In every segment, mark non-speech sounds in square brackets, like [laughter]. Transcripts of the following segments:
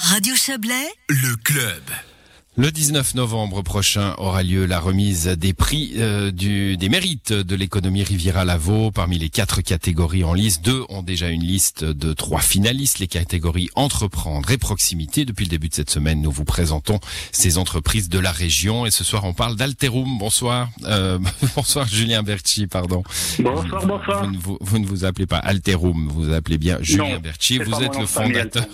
Radio Chablais, le club. Le 19 novembre prochain aura lieu la remise des prix euh, du, des mérites de l'économie Riviera Lavaux. Parmi les quatre catégories en liste, deux ont déjà une liste de trois finalistes. Les catégories entreprendre et proximité. Depuis le début de cette semaine, nous vous présentons ces entreprises de la région. Et ce soir, on parle d'Alterum. Bonsoir. Euh, [laughs] bonsoir Julien Berti, pardon. Bonsoir, bonsoir. Vous, ne vous, vous ne vous appelez pas Alterum, vous vous appelez bien Julien Non, Berti. Vous êtes le fondateur.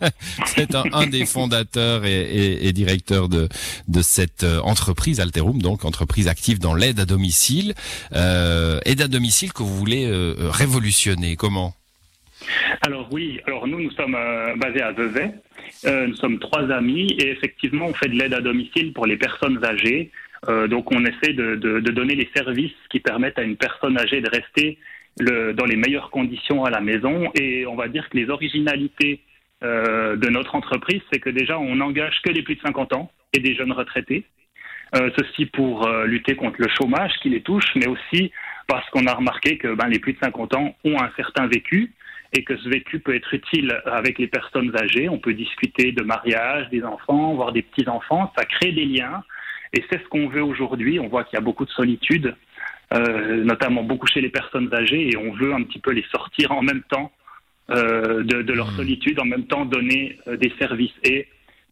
[laughs] C'est un, un des fondateurs et, et, et directeurs de, de cette euh, entreprise Alterum, donc entreprise active dans l'aide à domicile. Euh, aide à domicile que vous voulez euh, révolutionner. Comment? Alors oui, alors nous, nous sommes basés à Vevey. Nous sommes trois amis et effectivement, on fait de l'aide à domicile pour les personnes âgées. Donc on essaie de, de- de donner les services qui permettent à une personne âgée de rester le- dans les meilleures conditions à la maison. Et on va dire que les originalités euh, de notre entreprise, c'est que déjà, on n'engage que les plus de 50 ans et des jeunes retraités. Euh, ceci pour euh, lutter contre le chômage qui les touche, mais aussi parce qu'on a remarqué que ben, les plus de 50 ans ont un certain vécu et que ce vécu peut être utile avec les personnes âgées. On peut discuter de mariage, des enfants, voire des petits-enfants. Ça crée des liens. Et c'est ce qu'on veut aujourd'hui. On voit qu'il y a beaucoup de solitude, notamment beaucoup chez les personnes âgées, et on veut un petit peu les sortir en même temps euh, de, de leur Mmh. solitude, en même temps donner euh, des services. Et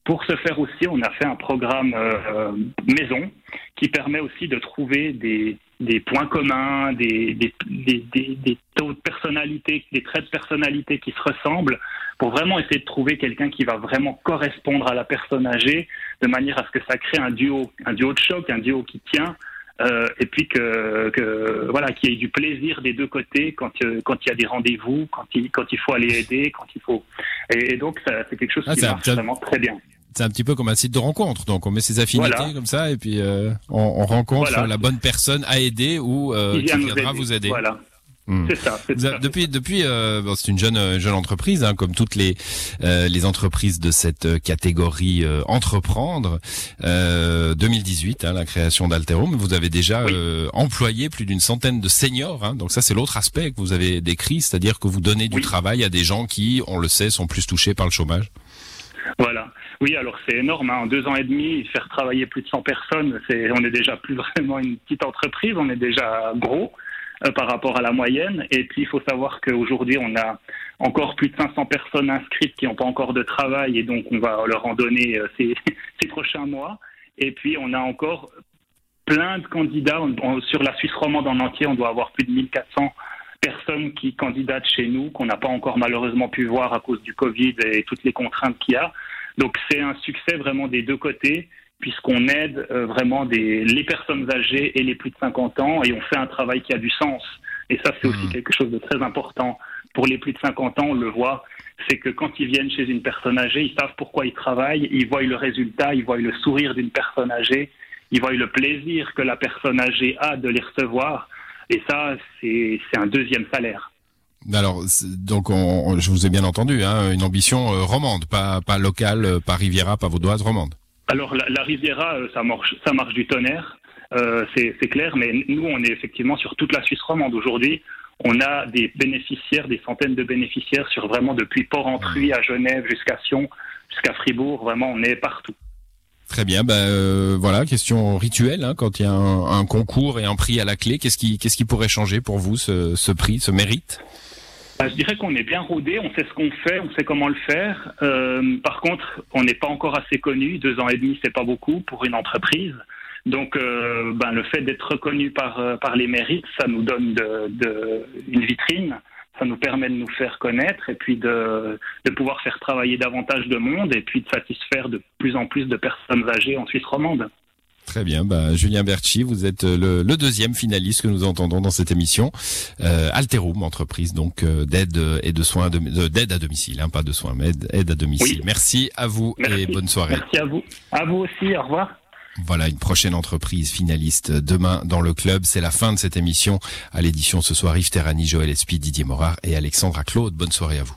pour ce faire aussi, on a fait un programme euh, maison qui permet aussi de trouver des, des points communs, des- des taux de personnalité, des traits de personnalité qui se ressemblent, pour vraiment essayer de trouver quelqu'un qui va vraiment correspondre à la personne âgée, de manière à ce que ça crée un duo, un duo de choc, un duo qui tient, euh, et puis que, que voilà, qu'il y ait du plaisir des deux côtés quand euh, quand il y a des rendez-vous, quand il quand il faut aller aider, quand il faut. Et, et donc ça, c'est quelque chose Ah, qui marche vraiment très bien. C'est un petit peu comme un site de rencontre. Donc on met ses affinités Voilà. comme ça et puis euh, on, on rencontre Voilà. la bonne personne à aider ou euh, qui viendra vous aider. Voilà, Hmm. c'est ça. c'est ça. depuis, depuis, euh, bon, c'est une jeune, euh, jeune entreprise, hein, comme toutes les euh, les entreprises de cette euh, catégorie euh, entreprendre. Euh, 2018, hein, la création d'Alterum. Vous avez déjà Oui. euh, employé plus d'une centaine de seniors. Hein, donc ça, c'est l'autre aspect que vous avez décrit, c'est-à-dire que vous donnez du Oui. travail à des gens qui, on le sait, sont plus touchés par le chômage. Voilà. Oui, alors c'est énorme. Hein. En deux ans et demi, faire travailler plus de 100 personnes, c'est, on est déjà plus vraiment une petite entreprise, on est déjà gros euh, par rapport à la moyenne. Et puis, il faut savoir qu'aujourd'hui, on a encore plus de 500 personnes inscrites qui n'ont pas encore de travail et donc on va leur en donner euh, ces, [laughs] prochains mois. Et puis, on a encore plein de candidats. Sur la Suisse romande en entier, on doit avoir plus de 1400 personnes qui candidatent chez nous, qu'on n'a pas encore malheureusement pu voir à cause du Covid et toutes les contraintes qu'il y a. Donc c'est un succès vraiment des deux côtés, puisqu'on aide euh, vraiment des, les personnes âgées et les plus de 50 ans, et on fait un travail qui a du sens. Et ça, c'est aussi Mhm. quelque chose de très important. Pour les plus de 50 ans, on le voit, c'est que quand ils viennent chez une personne âgée, ils savent pourquoi ils travaillent, ils voient le résultat, ils voient le sourire d'une personne âgée, ils voient le plaisir que la personne âgée a de les recevoir. Et ça, c'est un deuxième salaire. Alors, donc, on, on- je vous ai bien entendu, hein, une ambition euh, romande, pas pas locale, euh, pas Riviera, pas vaudoise, romande. Alors la, la Riviera, euh, ça marche, ça marche du tonnerre, euh, c'est clair, mais nous, on est effectivement sur toute la Suisse romande aujourd'hui. On a des bénéficiaires, des centaines de bénéficiaires sur vraiment depuis Port-Entruy à Genève jusqu'à Sion, jusqu'à Fribourg. Vraiment, on est partout. Très bien, bah, euh, voilà, question rituelle, hein, quand il y a un, concours et un prix à la clé, qu'est-ce qui, qu'est-ce qui pourrait changer pour vous ce prix, ce mérite? Bah, je dirais qu'on est bien rodé, on sait ce qu'on fait, on sait comment le faire. Euh, par contre, on n'est pas encore assez connu. Deux ans et demi, c'est pas beaucoup pour une entreprise. Donc, euh, ben, le fait d'être reconnu par, euh, par les mérites, ça nous donne de, de, une vitrine, ça nous permet de nous faire connaître et puis de, de pouvoir faire travailler davantage de monde et puis de satisfaire de plus en plus de personnes âgées en Suisse romande. Très bien, bah, Julien Berchi, vous êtes euh, le, le deuxième finaliste que nous entendons dans cette émission. Euh, Alterum, entreprise donc euh, d'aide et de soins, de- de- d'aide à domicile, hein, pas de soins, mais aide, aide à domicile. Oui. Merci à vous Merci. et bonne soirée. Merci à vous. À vous aussi, au revoir. Voilà une prochaine entreprise finaliste demain dans le club. C'est la fin de cette émission. À l'édition ce soir, Yves Terrani, Joël Espy, Didier Morard et Alexandra Claude. Bonne soirée à vous.